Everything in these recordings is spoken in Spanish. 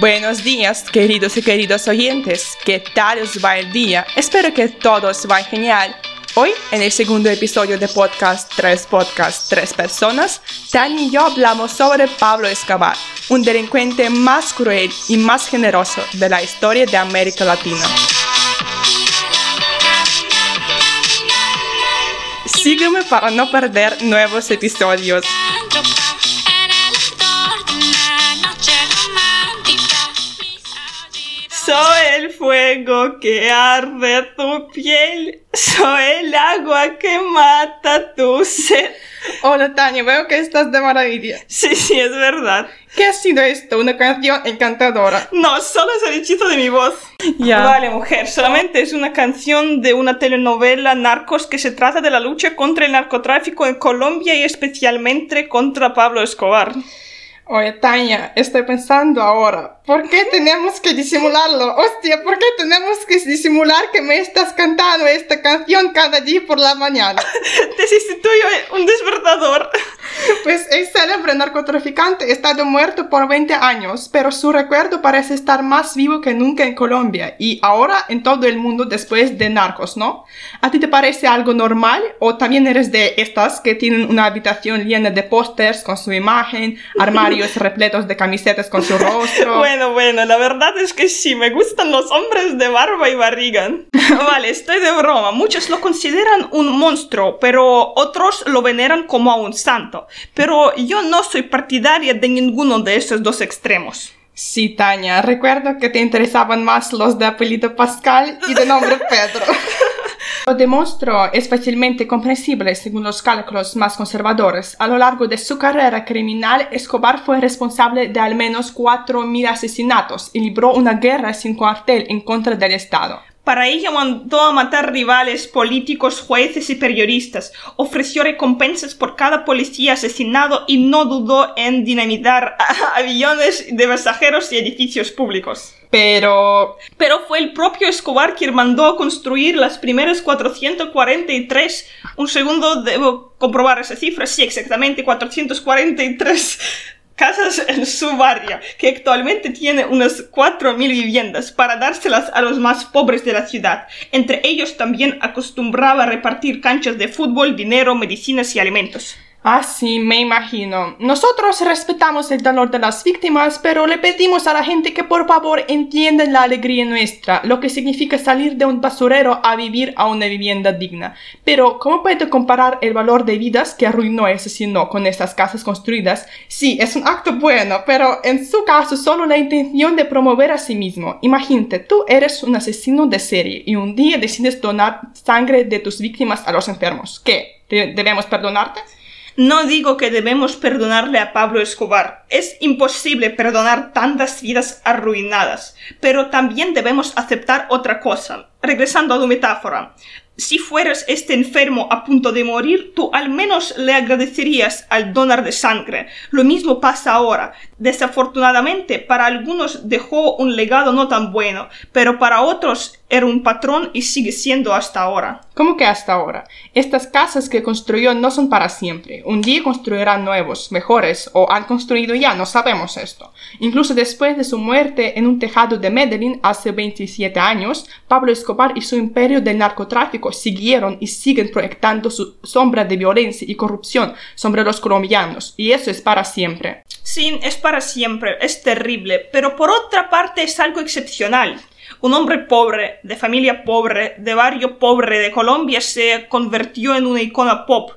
Buenos días, queridos y queridos oyentes. ¿Qué tal os va el día? Espero que todos va genial. Hoy, en el segundo episodio de podcast Tres Podcast, Tres Personas, Tani y yo hablamos sobre Pablo Escobar, un delincuente más cruel y más generoso de la historia de América Latina. Sígueme para no perder nuevos episodios. Soy el fuego que arde tu piel, soy el agua que mata tu sed. Hola Tania, veo que estás de maravilla. Sí, sí, es verdad. ¿Qué ha sido esto? ¿Una canción encantadora? No, solo es el hechizo de mi voz. Ya. Vale, mujer, solamente es una canción de una telenovela Narcos que se trata de la lucha contra el narcotráfico en Colombia y especialmente contra Pablo Escobar. Oye, Tania, estoy pensando ahora, ¿por qué tenemos que disimularlo? Hostia, ¿por qué tenemos que disimular que me estás cantando esta canción cada día por la mañana? Te sustituyo un despertador. Pues el célebre narcotraficante ha estado muerto por 20 años, pero su recuerdo parece estar más vivo que nunca en Colombia y ahora en todo el mundo después de Narcos, ¿no? ¿A ti te parece algo normal o también eres de estas que tienen una habitación llena de pósters con su imagen, armarios repletos de camisetas con su rostro? Bueno, bueno, la verdad es que sí, me gustan los hombres de barba y barriga. vale, estoy de broma. Muchos lo consideran un monstruo, pero otros lo veneran como a un santo. Pero yo no soy partidaria de ninguno de esos dos extremos. Sí, Tania, recuerdo que te interesaban más los de apellido Pascal y de nombre Pedro. Lo demostró es fácilmente comprensible según los cálculos más conservadores. A lo largo de su carrera criminal, Escobar fue responsable de al menos 4.000 asesinatos y libró una guerra sin cuartel en contra del Estado. Para ello mandó a matar rivales, políticos, jueces y periodistas, ofreció recompensas por cada policía asesinado y no dudó en dinamitar aviones de pasajeros y edificios públicos. Pero... Pero fue el propio Escobar quien mandó a construir las primeras 443. Un segundo, debo comprobar esa cifra. Sí, exactamente, 443 casas en su barrio, que actualmente tiene unas 4.000 viviendas, para dárselas a los más pobres de la ciudad. Entre ellos también acostumbraba repartir canchas de fútbol, dinero, medicinas y alimentos. Ah, sí, me imagino. Nosotros respetamos el dolor de las víctimas, pero le pedimos a la gente que por favor entiendan la alegría nuestra, lo que significa salir de un basurero a vivir a una vivienda digna. Pero, ¿cómo puede comparar el valor de vidas que arruinó y asesinó con estas casas construidas? Sí, es un acto bueno, pero en su caso solo la intención de promover a sí mismo. Imagínate, tú eres un asesino de serie y un día decides donar sangre de tus víctimas a los enfermos. ¿Qué? ¿Debemos perdonarte? No digo que debemos perdonarle a Pablo Escobar. Es imposible perdonar tantas vidas arruinadas. Pero también debemos aceptar otra cosa. Regresando a tu metáfora. Si fueras este enfermo a punto de morir, tú al menos le agradecerías al donar de sangre. Lo mismo pasa ahora. Desafortunadamente, para algunos dejó un legado no tan bueno, pero para otros era un patrón y sigue siendo hasta ahora. ¿Cómo que hasta ahora? Estas casas que construyó no son para siempre. Un día construirán nuevos, mejores, o han construido ya, no sabemos esto. Incluso después de su muerte en un tejado de Medellín hace 27 años, Pablo Escobar y su imperio del narcotráfico siguieron y siguen proyectando su sombra de violencia y corrupción sobre los colombianos, y eso es para siempre. Sí, es para siempre, es terrible, pero por otra parte es algo excepcional. Un hombre pobre, de familia pobre, de barrio pobre de Colombia se convirtió en una icona pop.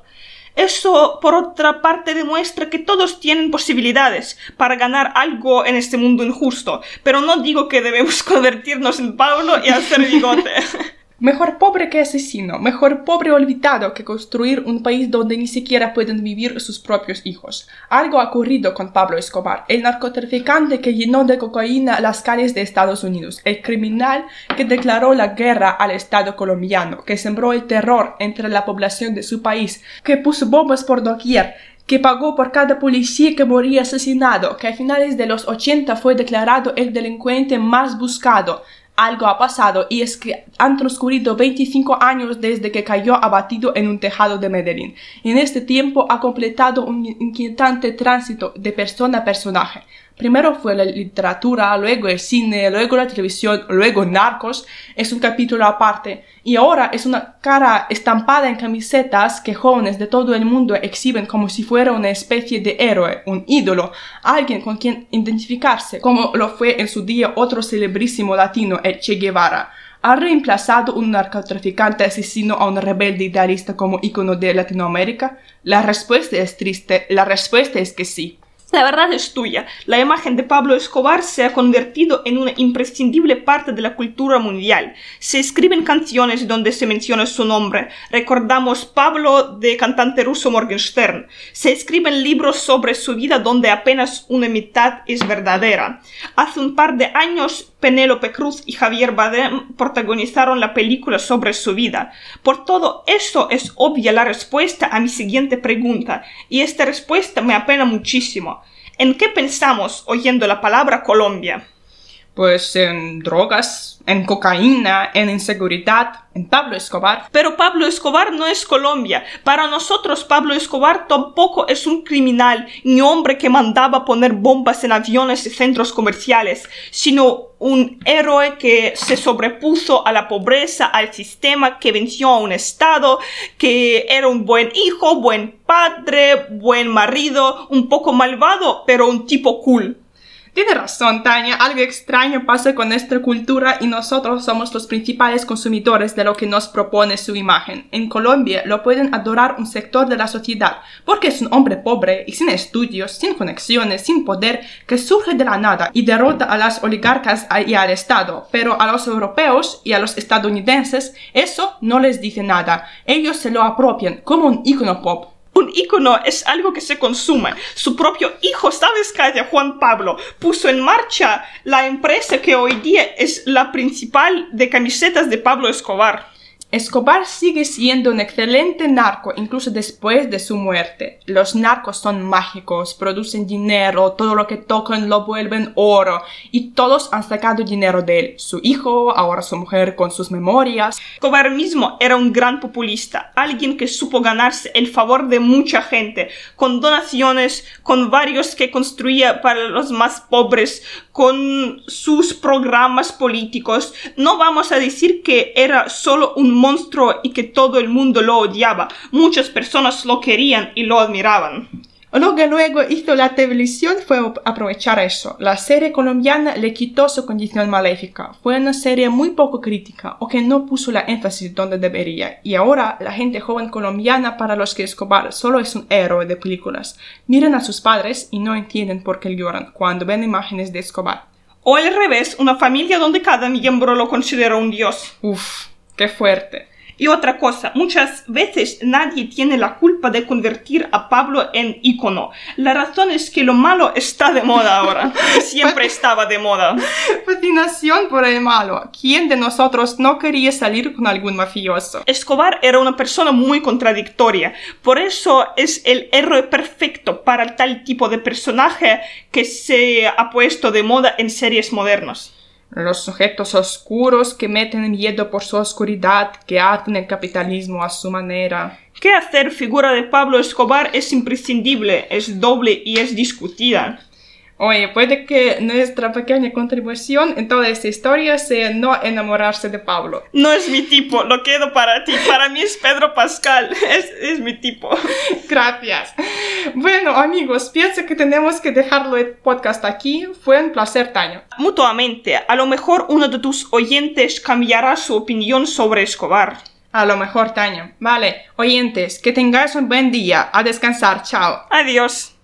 Eso, por otra parte, demuestra que todos tienen posibilidades para ganar algo en este mundo injusto, pero no digo que debemos convertirnos en Pablo y hacer bigote. Mejor pobre que asesino, mejor pobre olvidado que construir un país donde ni siquiera pueden vivir sus propios hijos. Algo ha ocurrido con Pablo Escobar, el narcotraficante que llenó de cocaína las calles de Estados Unidos, el criminal que declaró la guerra al Estado colombiano, que sembró el terror entre la población de su país, que puso bombas por doquier, que pagó por cada policía que moría asesinado, que a finales de los 80 fue declarado el delincuente más buscado, algo ha pasado y es que han transcurrido 25 años desde que cayó abatido en un tejado de Medellín. En este tiempo ha completado un inquietante tránsito de persona a personaje. Primero fue la literatura, luego el cine, luego la televisión, luego Narcos. Es un capítulo aparte. Y ahora es una cara estampada en camisetas que jóvenes de todo el mundo exhiben como si fuera una especie de héroe, un ídolo, alguien con quien identificarse, como lo fue en su día otro celebrísimo latino, el Che Guevara. ¿Ha reemplazado un narcotraficante asesino a un rebelde idealista como ícono de Latinoamérica? La respuesta es triste, la respuesta es que sí. La verdad es tuya. La imagen de Pablo Escobar se ha convertido en una imprescindible parte de la cultura mundial. Se escriben canciones donde se menciona su nombre. Recordamos Pablo de cantante ruso Morgenstern. Se escriben libros sobre su vida donde apenas una mitad es verdadera. Hace un par de años Penélope Cruz y Javier Bardem protagonizaron la película sobre su vida. Por todo eso es obvia la respuesta a mi siguiente pregunta, y esta respuesta me apena muchísimo. ¿En qué pensamos oyendo la palabra Colombia? Pues en drogas, en cocaína, en inseguridad, en Pablo Escobar. Pero Pablo Escobar no es Colombia. Para nosotros Pablo Escobar tampoco es un criminal ni hombre que mandaba poner bombas en aviones y centros comerciales, sino un héroe que se sobrepuso a la pobreza, al sistema, que venció a un Estado, que era un buen hijo, buen padre, buen marido, un poco malvado, pero un tipo cool. Tiene razón, Tania. Algo extraño pasa con nuestra cultura y nosotros somos los principales consumidores de lo que nos propone su imagen. En Colombia lo pueden adorar un sector de la sociedad porque es un hombre pobre y sin estudios, sin conexiones, sin poder, que surge de la nada y derrota a las oligarcas y al Estado. Pero a los europeos y a los estadounidenses eso no les dice nada. Ellos se lo apropian como un icono pop un icono es algo que se consume. Su propio hijo, ¿sabes, Katia? Juan Pablo puso en marcha la empresa que hoy día es la principal de camisetas de Pablo Escobar. Escobar sigue siendo un excelente narco incluso después de su muerte. Los narcos son mágicos, producen dinero, todo lo que tocan lo vuelven oro y todos han sacado dinero de él. Su hijo, ahora su mujer con sus memorias. Escobar mismo era un gran populista, alguien que supo ganarse el favor de mucha gente, con donaciones, con varios que construía para los más pobres, con sus programas políticos. No vamos a decir que era solo un monstruo y que todo el mundo lo odiaba. Muchas personas lo querían y lo admiraban. Lo que luego hizo la televisión fue aprovechar eso. La serie colombiana le quitó su condición maléfica. Fue una serie muy poco crítica o que no puso la énfasis donde debería. Y ahora la gente joven colombiana para los que Escobar solo es un héroe de películas. Miran a sus padres y no entienden por qué lloran cuando ven imágenes de Escobar. O al revés, una familia donde cada miembro lo considera un dios. Uf, qué fuerte. Y otra cosa, muchas veces nadie tiene la culpa de convertir a Pablo en ícono. La razón es que lo malo está de moda ahora. Siempre estaba de moda. Fascinación por el malo. ¿Quién de nosotros no quería salir con algún mafioso? Escobar era una persona muy contradictoria. Por eso es el héroe perfecto para tal tipo de personaje que se ha puesto de moda en series modernas los sujetos oscuros que meten miedo por su oscuridad, que hacen el capitalismo a su manera. ¿Qué hacer figura de Pablo Escobar es imprescindible, es doble y es discutida? Oye, puede que nuestra pequeña contribución en toda esta historia sea no enamorarse de Pablo. No es mi tipo, lo quedo para ti. Para mí es Pedro Pascal, es, es mi tipo. Gracias. Bueno, amigos, pienso que tenemos que dejarlo el podcast aquí. Fue un placer, Tania. Mutuamente, a lo mejor uno de tus oyentes cambiará su opinión sobre Escobar. A lo mejor, Tania. Vale, oyentes, que tengáis un buen día. A descansar. Chao. Adiós.